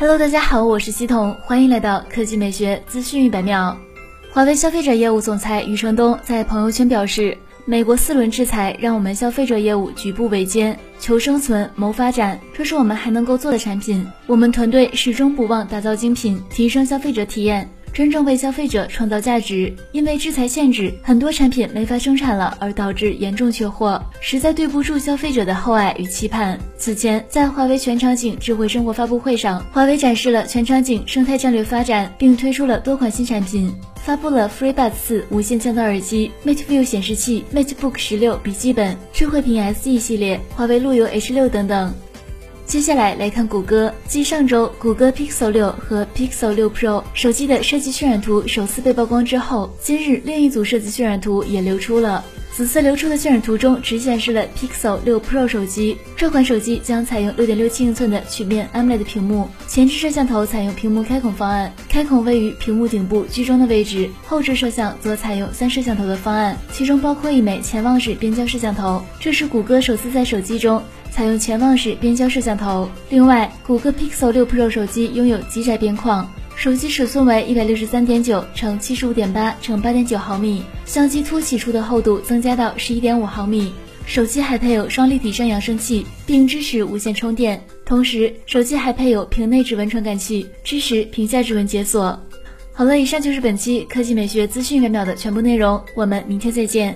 Hello，大家好，我是西彤，欢迎来到科技美学资讯一百秒。华为消费者业务总裁余承东在朋友圈表示，美国四轮制裁让我们消费者业务举步维艰，求生存、谋发展，这是我们还能够做的产品。我们团队始终不忘打造精品，提升消费者体验。真正为消费者创造价值，因为制裁限制，很多产品没法生产了，而导致严重缺货，实在对不住消费者的厚爱与期盼。此前，在华为全场景智慧生活发布会上，华为展示了全场景生态战略发展，并推出了多款新产品，发布了 FreeBuds 四无线降噪耳机、MateView 显示器、MateBook 十六笔记本、智慧屏 SE 系列、华为路由 H 六等等。接下来来看谷歌，继上周谷歌 Pixel 六和 Pixel 六 Pro 手机的设计渲染图首次被曝光之后，今日另一组设计渲染图也流出了。此次流出的渲染图中只显示了 Pixel 六 Pro 手机，这款手机将采用六点六七英寸的曲面 AMOLED 屏幕，前置摄像头采用屏幕开孔方案，开孔位于屏幕顶部居中的位置，后置摄像则采用三摄像头的方案，其中包括一枚潜望式变焦摄像头，这是谷歌首次在手机中。采用潜望式变焦摄像头。另外，谷歌 Pixel 6 Pro 手机拥有极窄边框，手机尺寸为一百六十三点九乘七十五点八乘八点九毫米，相机凸起处的厚度增加到十一点五毫米。手机还配有双立体声扬声器，并支持无线充电。同时，手机还配有屏内指纹传感器，支持屏下指纹解锁。好了，以上就是本期科技美学资讯百秒的全部内容，我们明天再见。